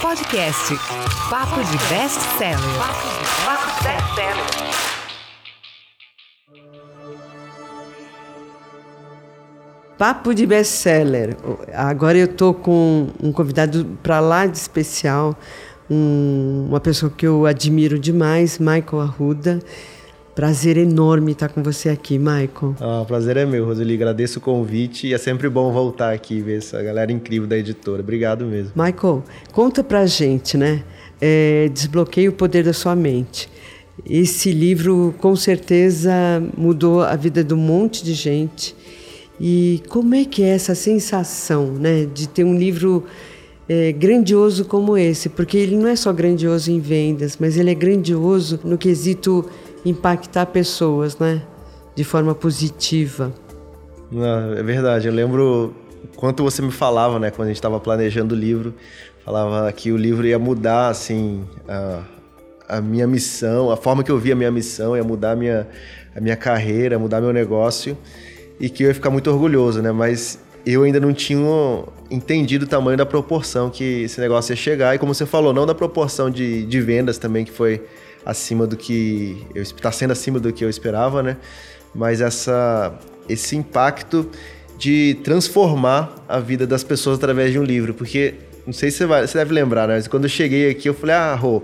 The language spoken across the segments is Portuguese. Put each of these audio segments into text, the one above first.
Podcast Papo de Best Seller. Papo de Best Seller. Papo de best-seller. Agora eu tô com um convidado para lá de especial, um, uma pessoa que eu admiro demais, Michael Arruda. Prazer enorme estar com você aqui, Michael. Ah, prazer é meu, Roseli. Agradeço o convite e é sempre bom voltar aqui e ver essa galera incrível da editora. Obrigado mesmo. Michael, conta pra gente, né? É, Desbloqueie o poder da sua mente. Esse livro, com certeza, mudou a vida de um monte de gente. E como é que é essa sensação, né, de ter um livro é, grandioso como esse? Porque ele não é só grandioso em vendas, mas ele é grandioso no quesito impactar pessoas, né, de forma positiva. Não, é verdade. Eu lembro quanto você me falava, né, quando a gente estava planejando o livro, falava que o livro ia mudar, assim, a, a minha missão, a forma que eu via a minha missão, ia mudar a minha, a minha carreira, mudar meu negócio e que eu ia ficar muito orgulhoso, né? Mas eu ainda não tinha entendido o tamanho da proporção que esse negócio ia chegar. E como você falou, não da proporção de, de vendas também, que foi acima do que. está sendo acima do que eu esperava, né? Mas essa, esse impacto de transformar a vida das pessoas através de um livro. Porque, não sei se você, vai, você deve lembrar, né? Mas quando eu cheguei aqui, eu falei, ah, Rô.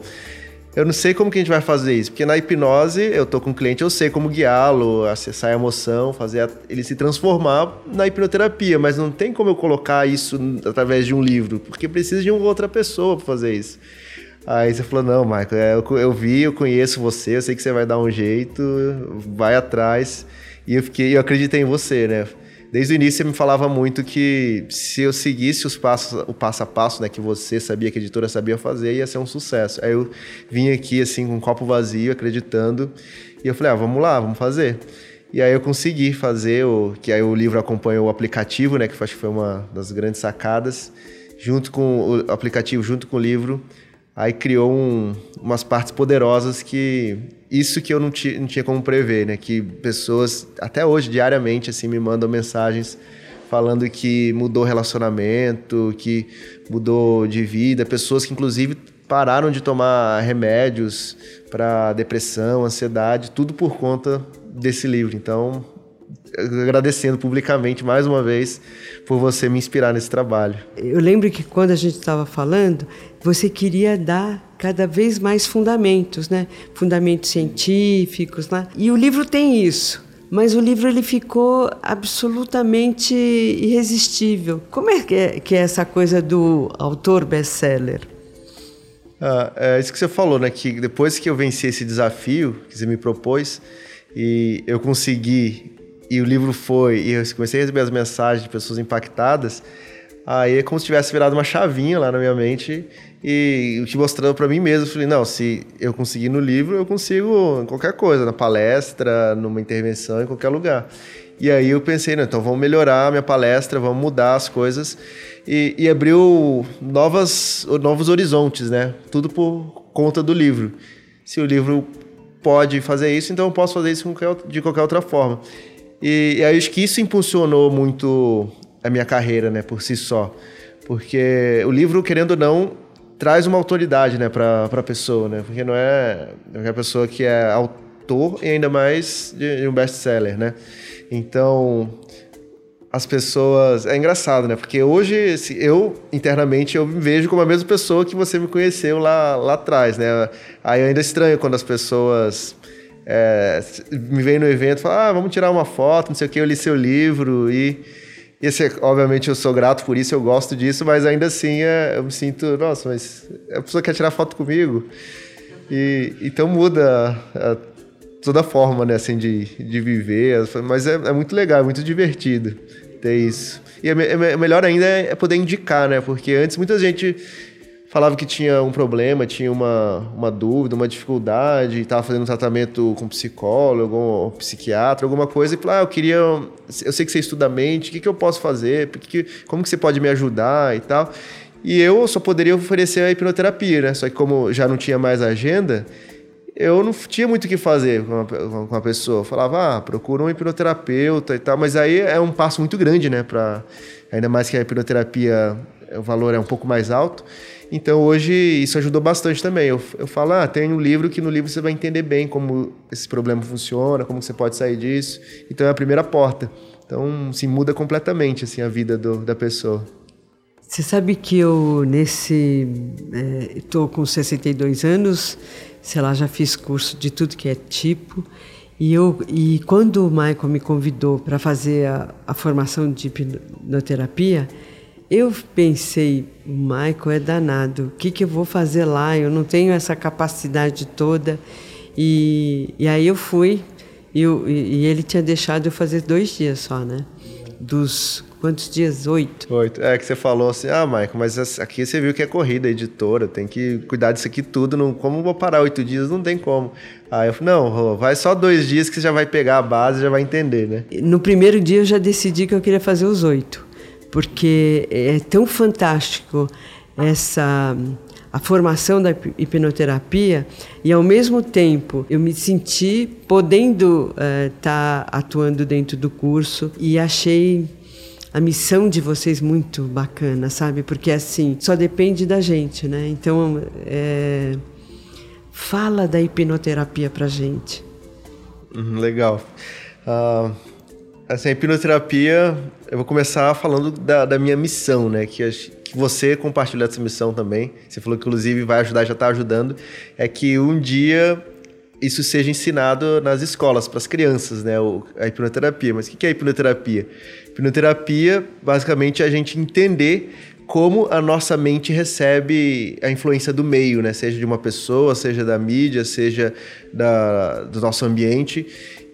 Eu não sei como que a gente vai fazer isso, porque na hipnose eu tô com o cliente, eu sei como guiá-lo, acessar a emoção, fazer a, ele se transformar na hipnoterapia, mas não tem como eu colocar isso através de um livro, porque precisa de uma outra pessoa para fazer isso. Aí você falou, não, Michael, é, eu, eu vi, eu conheço você, eu sei que você vai dar um jeito, vai atrás. E eu fiquei, eu acreditei em você, né? Desde o início você me falava muito que se eu seguisse os passos, o passo a passo, né, que você sabia, que a editora sabia fazer, ia ser um sucesso. Aí eu vim aqui assim com um copo vazio, acreditando, e eu falei: "Ah, vamos lá, vamos fazer". E aí eu consegui fazer o que aí o livro acompanhou o aplicativo, né, que acho que foi uma das grandes sacadas, junto com o aplicativo, junto com o livro, aí criou um, umas partes poderosas que isso que eu não, não tinha como prever, né? Que pessoas, até hoje, diariamente, assim, me mandam mensagens falando que mudou relacionamento, que mudou de vida, pessoas que inclusive pararam de tomar remédios para depressão, ansiedade, tudo por conta desse livro. Então, agradecendo publicamente mais uma vez por você me inspirar nesse trabalho. Eu lembro que quando a gente estava falando, você queria dar cada vez mais fundamentos, né? Fundamentos científicos, né? E o livro tem isso. Mas o livro ele ficou absolutamente irresistível. Como é que é, que é essa coisa do autor best-seller? Ah, é isso que você falou, né? Que depois que eu venci esse desafio que você me propôs e eu consegui e o livro foi, e eu comecei a receber as mensagens de pessoas impactadas, aí é como se tivesse virado uma chavinha lá na minha mente e te mostrando para mim mesmo, eu falei, não, se eu conseguir no livro, eu consigo em qualquer coisa, na palestra, numa intervenção, em qualquer lugar. E aí eu pensei, não, então vamos melhorar a minha palestra, vamos mudar as coisas e, e abriu novas, novos horizontes, né? Tudo por conta do livro. Se o livro pode fazer isso, então eu posso fazer isso de qualquer outra forma. E, e acho que isso impulsionou muito a minha carreira, né, por si só. Porque o livro, querendo ou não, traz uma autoridade, né, para a pessoa, né? Porque não é qualquer pessoa que é autor e ainda mais de, de um best-seller, né? Então, as pessoas. É engraçado, né? Porque hoje eu, internamente, eu me vejo como a mesma pessoa que você me conheceu lá, lá atrás, né? Aí ainda é estranho quando as pessoas é, me vem no evento e fala, ah, vamos tirar uma foto, não sei o que, eu li seu livro e... Esse, obviamente eu sou grato por isso, eu gosto disso, mas ainda assim é, eu me sinto, nossa, mas a pessoa quer tirar foto comigo. E, então muda a, a, toda a forma né, assim, de, de viver, mas é, é muito legal, é muito divertido ter isso. E é, é melhor ainda é poder indicar, né? Porque antes muita gente falava que tinha um problema, tinha uma, uma dúvida, uma dificuldade, estava fazendo um tratamento com psicólogo, ou psiquiatra, alguma coisa, e falava, ah, eu queria, eu sei que você estuda mente, o que, que eu posso fazer, que, como que você pode me ajudar e tal. E eu só poderia oferecer a hipnoterapia, né? Só que como já não tinha mais agenda, eu não tinha muito o que fazer com com pessoa. Eu falava, ah, procura um hipnoterapeuta e tal, mas aí é um passo muito grande, né? Pra, ainda mais que a hipnoterapia o valor é um pouco mais alto. Então hoje isso ajudou bastante também. Eu, eu falo, ah, tem um livro que no livro você vai entender bem como esse problema funciona, como você pode sair disso. Então é a primeira porta. Então, se muda completamente assim a vida do, da pessoa. Você sabe que eu nesse estou é, com 62 anos, sei lá, já fiz curso de tudo que é tipo. E, eu, e quando o Michael me convidou para fazer a, a formação de hipnoterapia, eu pensei, o Michael é danado, o que, que eu vou fazer lá? Eu não tenho essa capacidade toda. E, e aí eu fui, e, eu, e ele tinha deixado eu fazer dois dias só, né? Dos quantos dias? Oito. Oito. É que você falou assim, ah, Michael, mas aqui você viu que é corrida, editora, tem que cuidar disso aqui tudo. Não, como vou parar oito dias? Não tem como. Aí eu falei, não, vai só dois dias que você já vai pegar a base, já vai entender, né? No primeiro dia eu já decidi que eu queria fazer os oito porque é tão fantástico essa a formação da hipnoterapia e ao mesmo tempo eu me senti podendo estar uh, tá atuando dentro do curso e achei a missão de vocês muito bacana, sabe? Porque assim só depende da gente, né? Então é, fala da hipnoterapia para gente. Uhum, legal. Uh, assim, a hipnoterapia eu vou começar falando da, da minha missão, né? Que, que você compartilhou essa missão também. Você falou que, inclusive, vai ajudar, já está ajudando. É que um dia isso seja ensinado nas escolas, para as crianças, né? A hipnoterapia. Mas o que é hipnoterapia? Hipnoterapia, basicamente, é a gente entender como a nossa mente recebe a influência do meio, né? Seja de uma pessoa, seja da mídia, seja da, do nosso ambiente.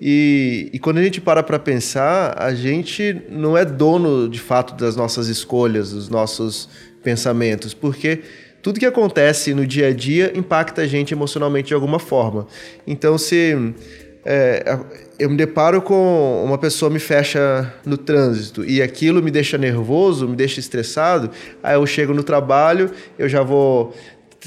E, e quando a gente para para pensar, a gente não é dono de fato das nossas escolhas, dos nossos pensamentos, porque tudo que acontece no dia a dia impacta a gente emocionalmente de alguma forma. Então, se é, eu me deparo com uma pessoa me fecha no trânsito e aquilo me deixa nervoso, me deixa estressado, aí eu chego no trabalho, eu já vou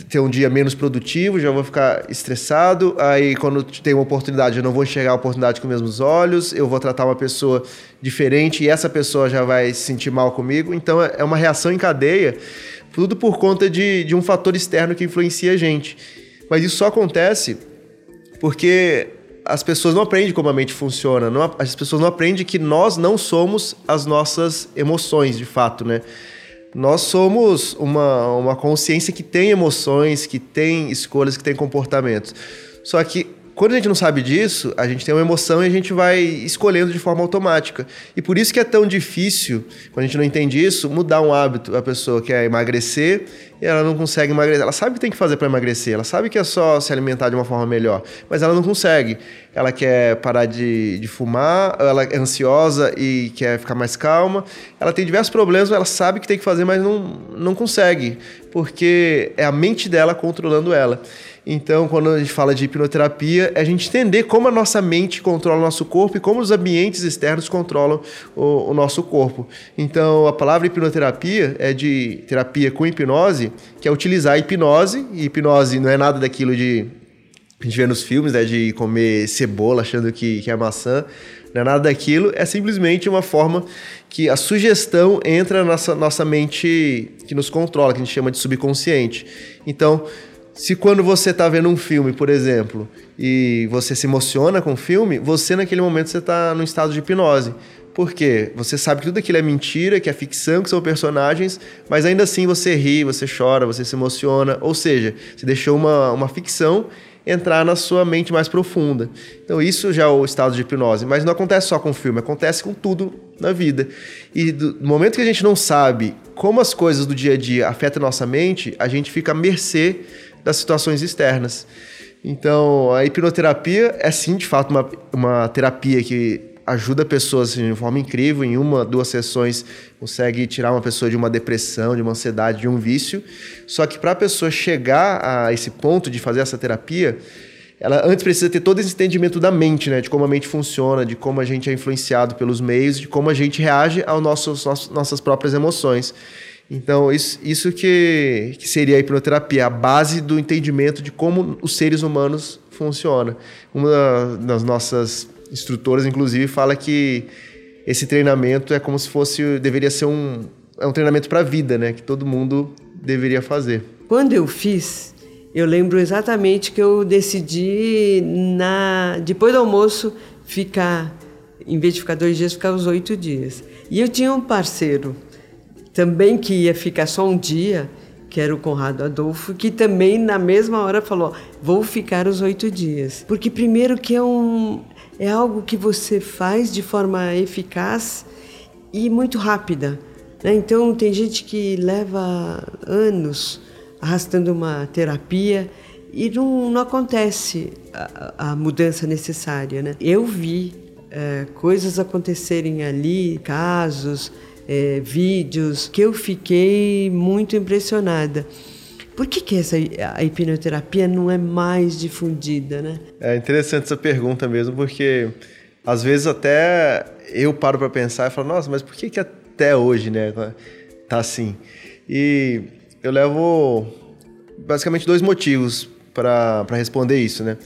ter um dia menos produtivo, já vou ficar estressado. Aí, quando tem uma oportunidade, eu não vou enxergar a oportunidade com os mesmos olhos, eu vou tratar uma pessoa diferente e essa pessoa já vai se sentir mal comigo. Então, é uma reação em cadeia, tudo por conta de, de um fator externo que influencia a gente. Mas isso só acontece porque as pessoas não aprendem como a mente funciona, não, as pessoas não aprendem que nós não somos as nossas emoções, de fato, né? Nós somos uma, uma consciência que tem emoções, que tem escolhas, que tem comportamentos. Só que quando a gente não sabe disso, a gente tem uma emoção e a gente vai escolhendo de forma automática. E por isso que é tão difícil, quando a gente não entende isso, mudar um hábito. A pessoa quer emagrecer e ela não consegue emagrecer. Ela sabe o que tem que fazer para emagrecer, ela sabe que é só se alimentar de uma forma melhor, mas ela não consegue. Ela quer parar de, de fumar, ela é ansiosa e quer ficar mais calma. Ela tem diversos problemas, ela sabe que tem que fazer, mas não, não consegue, porque é a mente dela controlando ela. Então, quando a gente fala de hipnoterapia, é a gente entender como a nossa mente controla o nosso corpo e como os ambientes externos controlam o, o nosso corpo. Então, a palavra hipnoterapia é de terapia com hipnose, que é utilizar a hipnose, e hipnose não é nada daquilo de a gente vê nos filmes, né, de comer cebola achando que, que é maçã, não é nada daquilo, é simplesmente uma forma que a sugestão entra na nossa, nossa mente que nos controla, que a gente chama de subconsciente. Então, se quando você está vendo um filme, por exemplo, e você se emociona com o filme, você naquele momento você está no estado de hipnose. Por quê? Você sabe que tudo aquilo é mentira, que é ficção, que são personagens, mas ainda assim você ri, você chora, você se emociona. Ou seja, você deixou uma, uma ficção entrar na sua mente mais profunda. Então, isso já é o estado de hipnose. Mas não acontece só com o filme, acontece com tudo na vida. E do momento que a gente não sabe como as coisas do dia a dia afetam a nossa mente, a gente fica à mercê das situações externas. Então, a hipnoterapia é sim, de fato, uma, uma terapia que ajuda pessoas assim, de forma incrível. Em uma, duas sessões, consegue tirar uma pessoa de uma depressão, de uma ansiedade, de um vício. Só que para a pessoa chegar a esse ponto de fazer essa terapia, ela antes precisa ter todo esse entendimento da mente, né? De como a mente funciona, de como a gente é influenciado pelos meios, de como a gente reage às nossas próprias emoções. Então, isso, isso que, que seria a hipnoterapia, a base do entendimento de como os seres humanos funcionam. Uma das nossas instrutoras, inclusive, fala que esse treinamento é como se fosse, deveria ser um, é um treinamento para a vida, né? Que todo mundo deveria fazer. Quando eu fiz, eu lembro exatamente que eu decidi na depois do almoço ficar, em vez de ficar dois dias, ficar os oito dias. E eu tinha um parceiro também que ia ficar só um dia, que era o Conrado Adolfo, que também na mesma hora falou: vou ficar os oito dias, porque primeiro que é um é algo que você faz de forma eficaz e muito rápida. Né? Então, tem gente que leva anos arrastando uma terapia e não, não acontece a, a, mudança necessária. Né? Eu vi é, coisas acontecerem ali, casos, é, vídeos, que eu fiquei muito impressionada. Por que, que essa, a hipnoterapia não é mais difundida, né? É interessante essa pergunta mesmo, porque às vezes até eu paro para pensar e falo, nossa, mas por que, que até hoje, né, tá assim? E eu levo basicamente dois motivos para responder isso, né?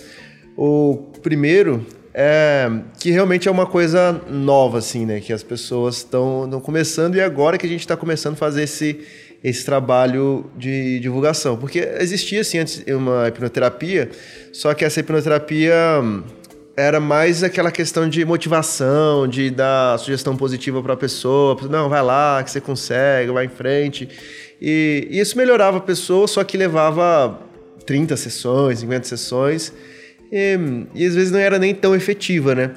O primeiro é que realmente é uma coisa nova, assim, né? Que as pessoas estão começando e agora que a gente está começando a fazer esse esse trabalho de divulgação. Porque existia, assim, antes uma hipnoterapia, só que essa hipnoterapia hum, era mais aquela questão de motivação, de dar sugestão positiva para a pessoa. Não, vai lá, que você consegue, vai em frente. E, isso melhorava a pessoa, só que levava 30 sessões, 50 sessões. E, e às vezes não era nem tão efetiva, né?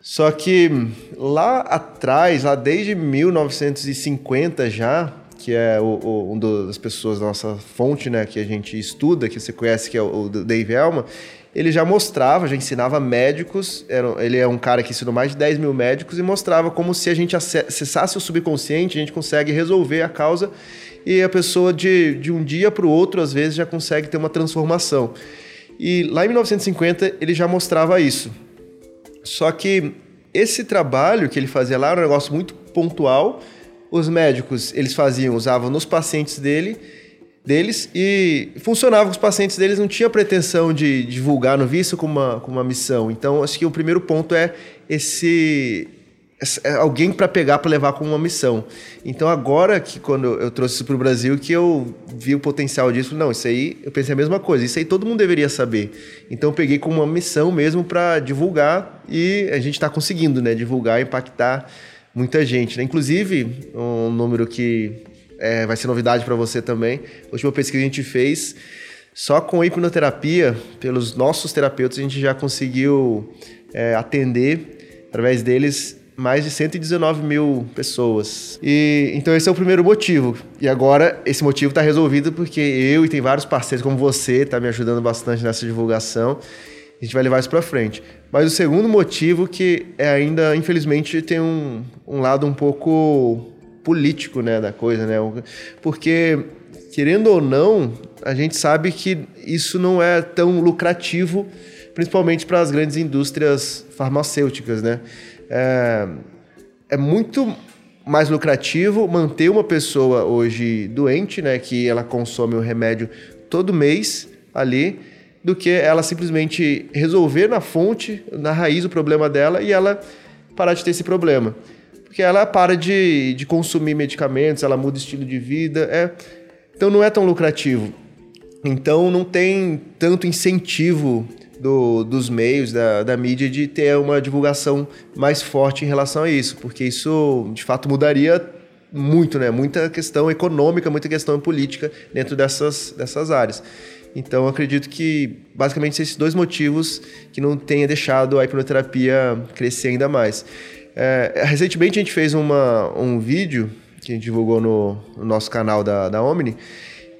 Só que hum, lá atrás, lá desde 1950 já, que é o, o, um das pessoas da nossa fonte, né, que a gente estuda, que você conhece, que é o, o Dave Elman, ele já mostrava, já ensinava médicos, era, ele é um cara que ensinou mais de 10 mil médicos e mostrava como se a gente acessasse o subconsciente, a gente consegue resolver a causa e a pessoa de, de um dia para o outro, às vezes, já consegue ter uma transformação. E lá em 1950 ele já mostrava isso. Só que esse trabalho que ele fazia lá era um negócio muito pontual, os médicos eles faziam, usavam nos pacientes dele, deles e funcionava com os pacientes deles, não tinha pretensão de divulgar, não via isso uma, como uma missão. Então, acho que o primeiro ponto é esse é alguém para pegar para levar como uma missão. Então agora que quando eu trouxe isso para o Brasil que eu vi o potencial disso, não, isso aí eu pensei a mesma coisa, isso aí todo mundo deveria saber. Então eu peguei como uma missão mesmo para divulgar e a gente está conseguindo, né, divulgar, impactar muita gente. Né? Inclusive, um número que é, vai ser novidade para você também. A última pesquisa que a gente fez, só com hipnoterapia, pelos nossos terapeutas, a gente já conseguiu é, atender, através deles, mais de 119 mil pessoas. E então esse é o primeiro motivo. E agora esse motivo está resolvido porque eu e tem vários parceiros como você está me ajudando bastante nessa divulgação. A gente vai levar isso para frente. Mas o segundo motivo que é ainda, infelizmente, tem um, um lado um pouco político né, da coisa, né? Porque, querendo ou não, a gente sabe que isso não é tão lucrativo, principalmente para as grandes indústrias farmacêuticas, né? É, é muito mais lucrativo manter uma pessoa hoje doente, né, que ela consome o remédio todo mês ali, do que ela simplesmente resolver na fonte, na raiz o problema dela e ela parar de ter esse problema. Porque ela para de, de consumir medicamentos, ela muda estilo de vida, é, então não é tão lucrativo. Então não tem tanto incentivo do, dos meios, da, da mídia, de ter uma divulgação mais forte em relação a isso, porque isso de fato mudaria muito, né? Muita questão econômica, muita questão política dentro dessas, dessas áreas. Então, acredito que basicamente esses dois motivos que não tenha deixado a hipnoterapia crescer ainda mais. É, recentemente a gente fez uma, um vídeo que a gente divulgou no, no nosso canal da, da Omni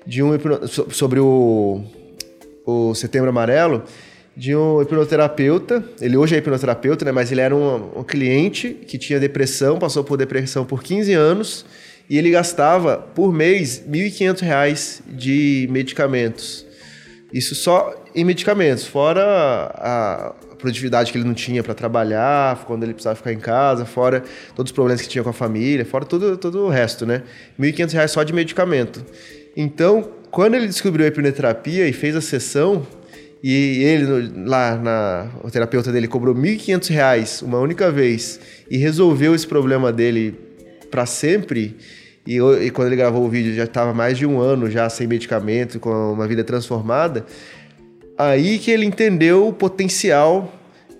de um sobre o, o Setembro Amarelo de um hipnoterapeuta. Ele hoje é hipnoterapeuta, né? Mas ele era um, um, cliente que tinha depressão, passou por depressão por 15 anos e ele gastava por mês R$ 1.500 de medicamentos. Isso só em medicamentos, fora a produtividade que ele não tinha para trabalhar, quando ele precisava ficar em casa, fora todos os problemas que tinha com a família, fora todo, todo o resto, né? R$ 1.500 só de medicamento. Então, quando ele descobriu a hipnoterapia e fez a sessão, e ele lá na o terapeuta dele cobrou R$ 1.500 uma única vez e resolveu esse problema dele para sempre, e, e quando ele gravou o vídeo já estava mais de um ano já sem medicamento, com uma vida transformada, aí que ele entendeu o potencial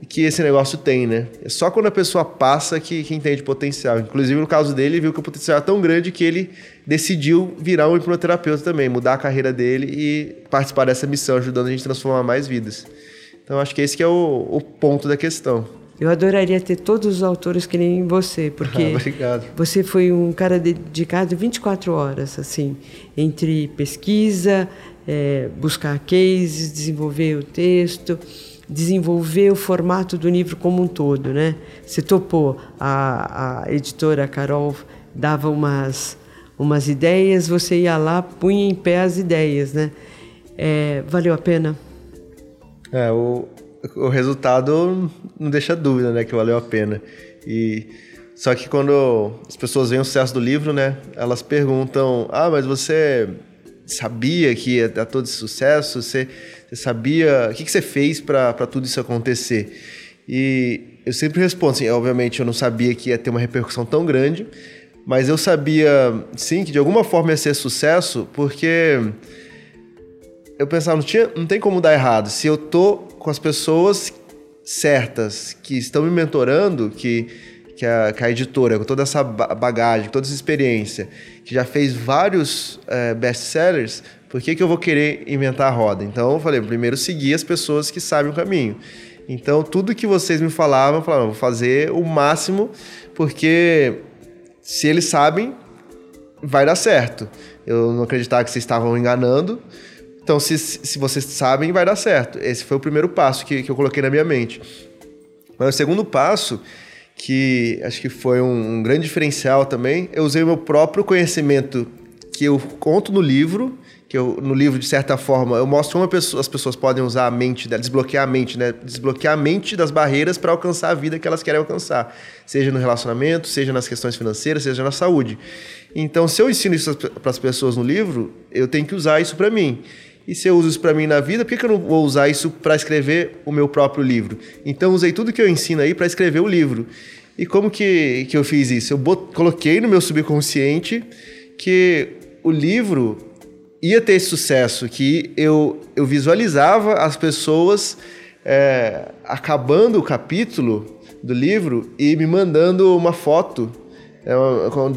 que esse negócio tem, né? É só quando a pessoa passa que, que entende potencial. Inclusive, no caso dele, ele viu que o potencial é tão grande que ele decidiu virar um hipnoterapeuta também, mudar a carreira dele e participar dessa missão, ajudando a gente a transformar mais vidas. Então, acho que esse que é o, o ponto da questão. Eu adoraria ter todos os autores que nem você, porque ah, você foi um cara dedicado 24 horas, assim, entre pesquisa, é, buscar cases, desenvolver o texto, desenvolver o formato do livro como um todo, né? Você topou, a, a editora Carol dava umas, umas ideias, você ia lá, punha em pé as ideias, né? É, valeu a pena? É, o, o resultado não deixa dúvida, né, que valeu a pena. E só que quando as pessoas veem o sucesso do livro, né, elas perguntam: "Ah, mas você sabia que ia dar todo esse sucesso? Você, você sabia. O que, que você fez para tudo isso acontecer? E eu sempre respondo assim: obviamente eu não sabia que ia ter uma repercussão tão grande, mas eu sabia, sim, que de alguma forma ia ser sucesso, porque eu pensava, não, tinha, não tem como dar errado. Se eu tô com as pessoas certas que estão me mentorando, que que a, que a editora, com toda essa bagagem, toda essa experiência, que já fez vários é, best-sellers, por que, que eu vou querer inventar a roda? Então eu falei, primeiro seguir as pessoas que sabem o caminho. Então tudo que vocês me falavam, eu falava, vou fazer o máximo, porque se eles sabem, vai dar certo. Eu não acreditava que vocês estavam enganando. Então, se, se vocês sabem, vai dar certo. Esse foi o primeiro passo que, que eu coloquei na minha mente. Mas o segundo passo que acho que foi um, um grande diferencial também. Eu usei o meu próprio conhecimento que eu conto no livro, que eu, no livro, de certa forma, eu mostro como pessoa, as pessoas podem usar a mente, desbloquear a mente, né? Desbloquear a mente das barreiras para alcançar a vida que elas querem alcançar. Seja no relacionamento, seja nas questões financeiras, seja na saúde. Então, se eu ensino isso para as pessoas no livro, eu tenho que usar isso para mim. E se eu uso isso para mim na vida, por que, que eu não vou usar isso para escrever o meu próprio livro? Então, usei tudo que eu ensino aí para escrever o livro. E como que, que eu fiz isso? Eu bot, coloquei no meu subconsciente que o livro ia ter esse sucesso, que eu, eu visualizava as pessoas é, acabando o capítulo do livro e me mandando uma foto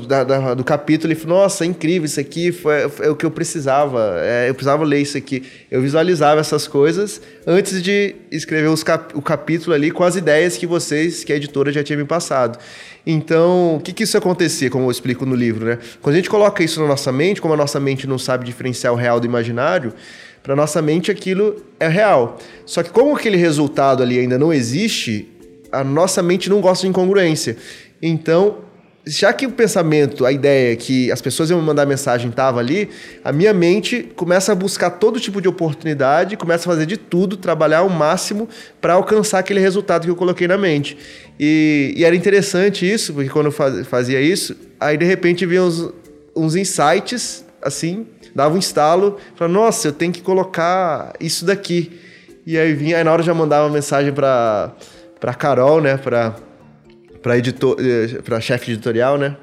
da, da, do capítulo, ele falou, nossa, é incrível isso aqui, foi, foi o que eu precisava, é, eu precisava ler isso aqui. Eu visualizava essas coisas antes de escrever cap, o capítulo ali com as ideias que vocês, que a editora já tinha me passado. Então, o que, que isso acontecia, como eu explico no livro, né? Quando a gente coloca isso na nossa mente, como a nossa mente não sabe diferenciar o real do imaginário, para nossa mente aquilo é real. Só que como aquele resultado ali ainda não existe, a nossa mente não gosta de incongruência. Então, já que o pensamento, a ideia que as pessoas iam mandar mensagem estava ali, a minha mente começa a buscar todo tipo de oportunidade, começa a fazer de tudo, trabalhar ao máximo para alcançar aquele resultado que eu coloquei na mente. E, e era interessante isso, porque quando eu fazia isso, aí de repente vinha uns, uns insights, assim, dava um estalo, falava, nossa, eu tenho que colocar isso daqui. E aí vinha, aí na hora já mandava uma mensagem para para Carol, né, para para editor, eh, para chefe editorial, né?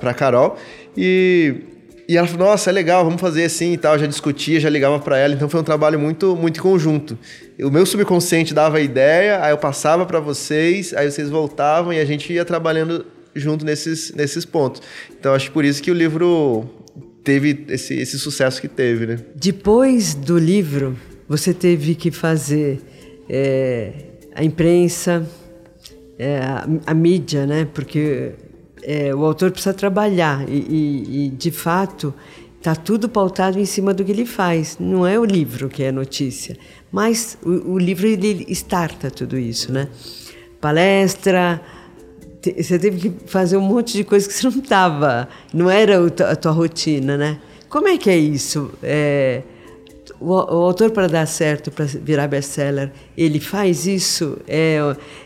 Para Carol e e ela falou: "Nossa, é legal, vamos fazer assim e tal". Já discutia, já ligava para ela, então foi um trabalho muito muito conjunto. O meu subconsciente dava a ideia, aí eu passava para vocês, aí vocês voltavam e a gente ia trabalhando junto nesses nesses pontos. Então acho que por isso que o livro teve esse, esse sucesso que teve, né? Depois do livro, você teve que fazer é, a imprensa, é, a, a, mídia, né? Porque é, o autor precisa trabalhar e, e, e de fato está tudo pautado em cima do que ele faz. Não é o livro que é notícia, mas o, o livro ele starta tudo isso, né? Palestra, te, você teve que fazer um monte de coisas que você não estava, não era a tua rotina, né? Como é que é isso? É, o, o autor para dar certo, para virar best-seller, ele faz isso? É,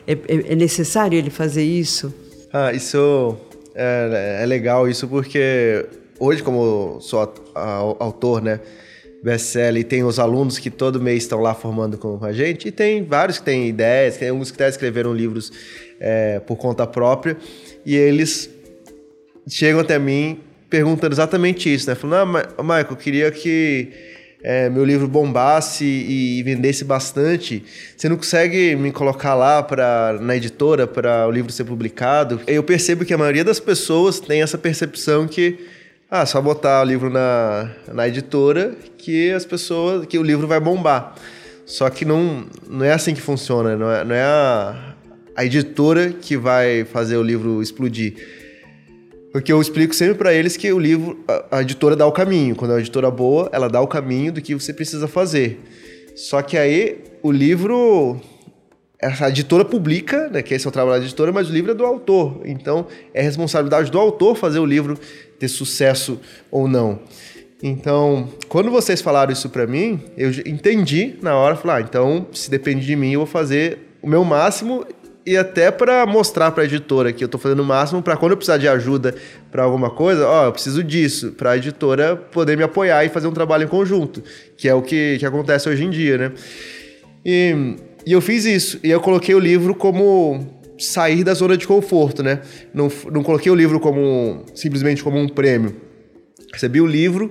é, é, necessário ele fazer isso? Ah, isso é, é legal isso porque hoje como sou autor, né, best-seller e tem os alunos que todo mês estão lá formando com a gente e tem vários que têm ideias, tem alguns que até escreveram livros é, por conta própria e eles chegam até mim perguntando exatamente isso, né? Falando, ah, Michael, eu queria que é, meu livro bombasse e vendesse bastante, você não consegue me colocar lá pra, na editora para o livro ser publicado? Eu percebo que a maioria das pessoas tem essa percepção que ah, só botar o livro na, na editora que as pessoas que o livro vai bombar. Só que não, não é assim que funciona, não é, não é a, a editora que vai fazer o livro explodir porque eu explico sempre para eles que o livro, a, a, editora dá o caminho. Quando é uma editora boa, ela dá o caminho do que você precisa fazer. Só que aí o livro, a editora publica, né, que esse é o trabalho da editora, mas o livro é do autor. Então é responsabilidade do autor fazer o livro ter sucesso ou não. Então, quando vocês falaram isso para mim, eu entendi na hora, falei, ah, então se depende de mim, eu vou fazer o meu máximo e até para mostrar para a editora que eu estou fazendo o máximo para quando eu precisar de ajuda para alguma coisa, ó, eu preciso disso, para a editora poder me apoiar e fazer um trabalho em conjunto, que é o que, que acontece hoje em dia, né? E, e eu fiz isso, e eu coloquei o livro como sair da zona de conforto, né? Não, não coloquei o livro como simplesmente como um prêmio. Recebi o livro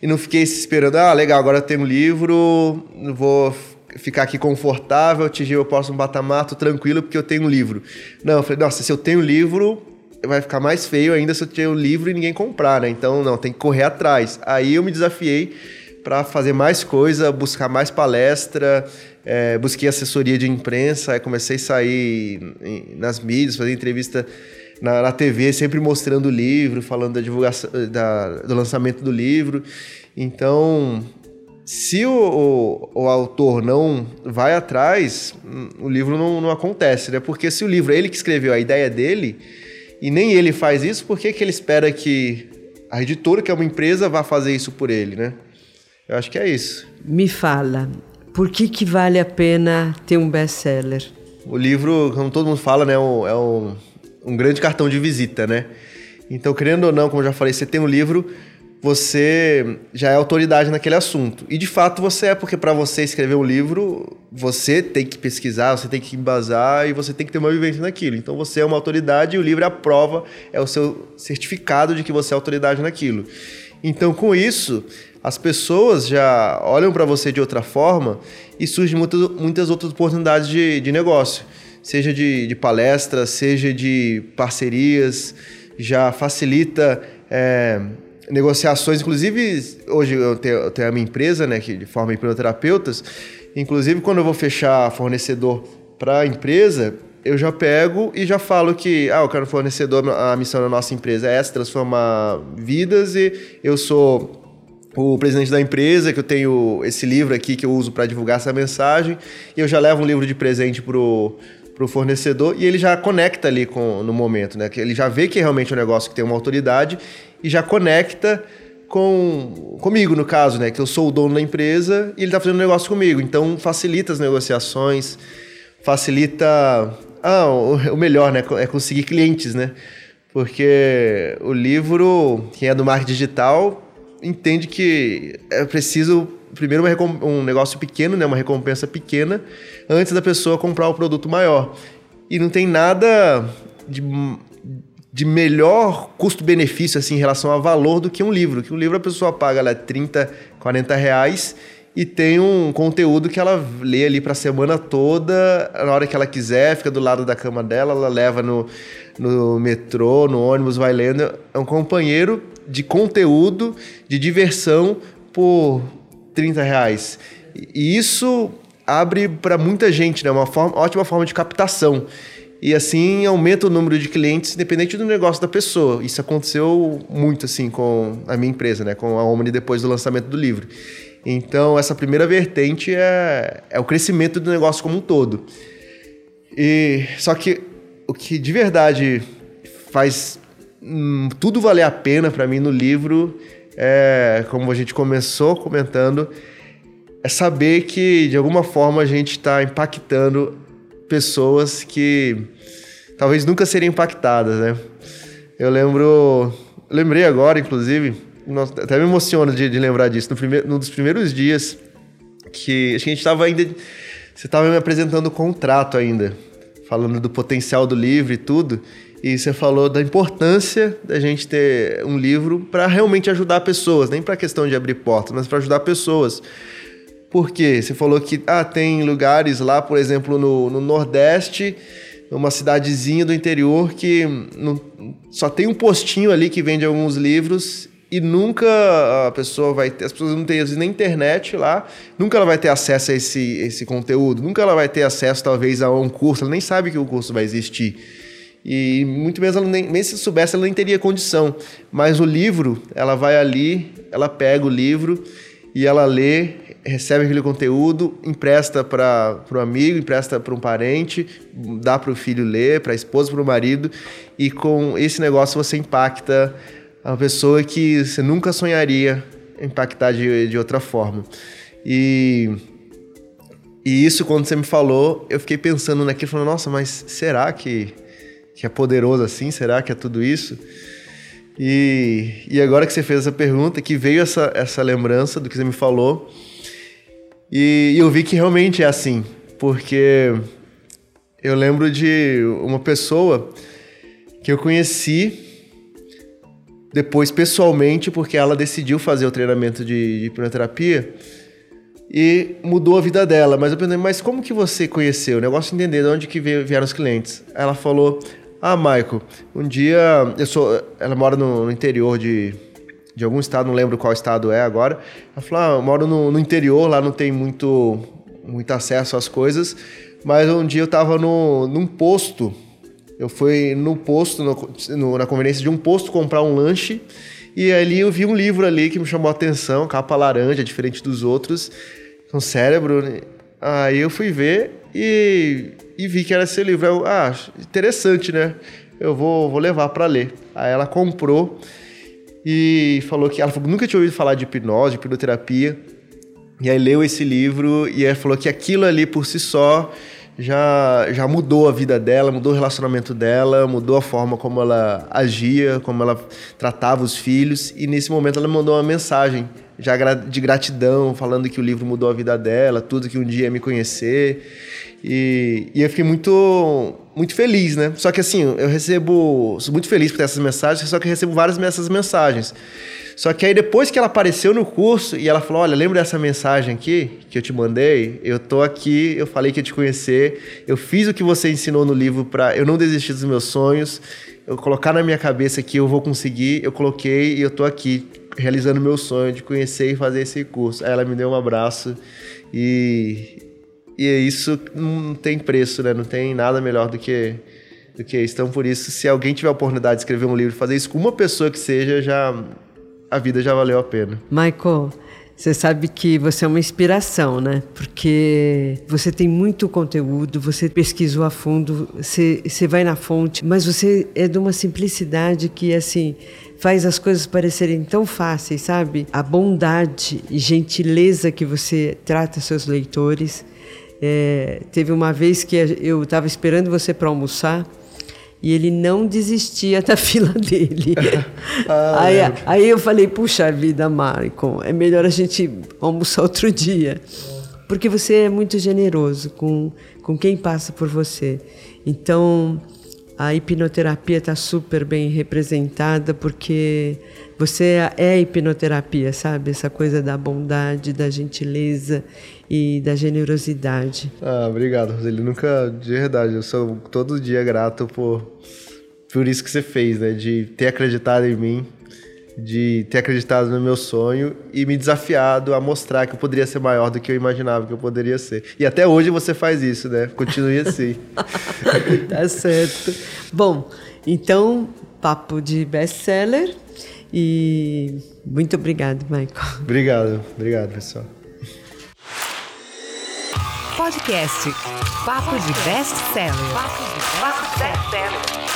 e não fiquei esperando, ah, legal, agora eu tenho um livro, vou ficar aqui confortável, atingir o próximo patamar, tô tranquilo porque eu tenho um livro. Não, eu falei, nossa, se eu tenho livro, vai ficar mais feio ainda se eu tenho um livro e ninguém comprar, né? Então, não, tem que correr atrás. Aí eu me desafiei para fazer mais coisa, buscar mais palestra, é, busquei assessoria de imprensa, aí comecei a sair nas mídias, fazer entrevista na, na TV, sempre mostrando o livro, falando da divulgação, da, do lançamento do livro. Então, se o, o, o, autor não vai atrás, o livro não, não acontece, né? Porque se o livro é ele que escreveu a ideia dele e nem ele faz isso, por que, que ele espera que a editora, que é uma empresa, vá fazer isso por ele, né? Eu acho que é isso. Me fala, por que, que vale a pena ter um best-seller? O livro, como todo mundo fala, né, é um, um grande cartão de visita, né? Então, querendo ou não, como eu já falei, você tem um livro você já é autoridade naquele assunto. E de fato você é, porque para você escrever um livro, você tem que pesquisar, você tem que embasar e você tem que ter uma vivência naquilo. Então você é uma autoridade e o livro é a prova, é o seu certificado de que você é autoridade naquilo. Então com isso, as pessoas já olham para você de outra forma e surgem muitas, muitas outras oportunidades de, de negócio, seja de, de palestras, seja de parcerias, já facilita. É, negociações, inclusive hoje eu tenho, eu tenho a minha empresa, né, que forma hipnoterapeutas, inclusive quando eu vou fechar fornecedor para a empresa, eu já pego e já falo que, ah, eu quero fornecedor, a missão da nossa empresa é essa, transformar vidas e eu sou o presidente da empresa, que eu tenho esse livro aqui que eu uso para divulgar essa mensagem, e eu já levo um livro de presente pro para o fornecedor e ele já conecta ali com, no momento, né? Ele já vê que é realmente um negócio que tem uma autoridade e já conecta com comigo, no caso, né? Que eu sou o dono da empresa e ele está fazendo negócio comigo. Então facilita as negociações, facilita. Ah, o, o melhor, né? É conseguir clientes, né? Porque o livro, quem é do marketing digital, entende que é preciso primeiro um negócio pequeno, né, uma recompensa pequena, antes da pessoa comprar o produto maior. E não tem nada de de melhor custo-benefício assim, em relação a valor do que um livro. Que um livro a pessoa paga lá, 30, 40 reais e tem um conteúdo que ela lê ali para a semana toda, na hora que ela quiser, fica do lado da cama dela, ela leva no, no metrô, no ônibus, vai lendo. É um companheiro de conteúdo, de diversão por 30 reais. E isso abre para muita gente, né? Uma forma, ótima forma de captação e assim aumenta o número de clientes independente do negócio da pessoa. Isso aconteceu muito assim com a minha empresa, né, com a Omni depois do lançamento do livro. Então essa primeira vertente é, é o crescimento do negócio como um todo. E só que o que de verdade faz hum, tudo valer a pena para mim no livro é, como a gente começou comentando, é saber que de alguma forma a gente está impactando pessoas que talvez nunca seriam impactadas, né? Eu lembro, lembrei agora, inclusive, nossa, até me emociono de, de lembrar disso. No primeiro, num dos primeiros dias que acho que a gente estava ainda, você estava me apresentando o contrato ainda, falando do potencial do livro e tudo. E você falou da importância da gente ter um livro para realmente ajudar pessoas, nem para questão de abrir portas, mas para ajudar pessoas. Por quê? Você falou que ah, tem lugares lá, por exemplo, no, no Nordeste, numa cidadezinha do interior que não, só tem um postinho ali que vende alguns livros e nunca a pessoa vai ter, as pessoas não têm nem internet lá, nunca ela vai ter acesso a esse, esse conteúdo, nunca ela vai ter acesso talvez a um curso, ela nem sabe que o curso vai existir. E muito menos ela nem, nem se soubesse, ela nem teria condição. Mas o livro, ela vai ali, ela pega o livro e ela lê, recebe aquele conteúdo, empresta para o amigo, empresta para um parente, dá para o filho ler, para a esposa, para o marido, e com esse negócio você impacta a pessoa que você nunca sonharia impactar de, de outra forma. E, e isso, quando você me falou, eu fiquei pensando naquilo, falando, nossa, mas será que que é poderoso assim? Será que é tudo isso? E, e agora que você fez essa pergunta, que veio essa, essa lembrança do que você me falou, e, e eu vi que realmente é assim, porque eu lembro de uma pessoa que eu conheci depois pessoalmente, porque ela decidiu fazer o treinamento de, de hipnoterapia e mudou a vida dela. Mas eu perguntei, mas como que você conheceu? O negócio de entender de onde que vieram os clientes. Ela falou, ah, Maico, um dia eu sou. Ela mora no, no, interior de, de algum estado, não lembro qual estado é agora. Ela falou: ah, eu moro no, no interior, lá não tem muito, muito acesso às coisas. Mas um dia eu estava no, num posto. Eu fui no posto, no, no, na conveniência de um posto, comprar um lanche. E ali eu vi um livro ali que me chamou a atenção, capa laranja, diferente dos outros, com cérebro. Né? Aí eu fui ver e e vi que era esse livro. Eu, ah, interessante, né? Eu vou, vou levar para ler. Aí ela comprou e falou que ela nunca tinha ouvido falar de hipnose, de hipnoterapia. E aí leu esse livro e ela falou que aquilo ali por si só já, já mudou a vida dela, mudou o relacionamento dela, mudou a forma como ela agia, como ela tratava os filhos. E nesse momento ela mandou uma mensagem já de gratidão, falando que o livro mudou a vida dela, tudo que um dia ia me conhecer. E, e, eu fiquei muito, muito feliz, né? Só que assim, eu recebo. Sou muito feliz por ter essas mensagens, só que eu recebo várias dessas mensagens. Só que aí depois que ela apareceu no curso e ela falou: Olha, lembra dessa mensagem aqui que eu te mandei? Eu tô aqui, eu falei que ia te conhecer, eu fiz o que você ensinou no livro para eu não desistir dos meus sonhos, eu colocar na minha cabeça que eu vou conseguir, eu coloquei e eu tô aqui realizando meu sonho de conhecer e fazer esse curso. Aí ela me deu um abraço e e isso não tem preço, né? Não tem nada melhor do que, do que isso. Então, por isso, se alguém tiver a oportunidade de escrever um livro, fazer isso com uma pessoa que seja, já a vida já valeu a pena. Michael, você sabe que você é uma inspiração, né? Porque você tem muito conteúdo, você pesquisou a fundo, você, você vai na fonte, mas você é de uma simplicidade que, assim, faz as coisas parecerem tão fáceis, sabe? A bondade e gentileza que você trata seus leitores é, teve uma vez que eu estava esperando você para almoçar e ele não desistia da fila dele. ah, aí, aí, eu falei, puxa vida, Marco, é melhor a gente almoçar outro dia. Porque você é muito generoso com, com quem passa por você. Então, a hipnoterapia está super bem representada porque você é hipnoterapia, sabe? Essa coisa da bondade, da gentileza e da generosidade. Ah, obrigado, Roseli. Nunca, de verdade, eu sou todo dia grato por, por isso que você fez, né? De ter acreditado em mim, de ter acreditado no meu sonho e me desafiado a mostrar que eu poderia ser maior do que eu imaginava que eu poderia ser. E até hoje você faz isso, né? Continue assim. tá certo. Bom, então, papo de best-seller e muito obrigado, Michael. Obrigado, obrigado, pessoal. Podcast Papo de Best Seller. Papo de Best Seller.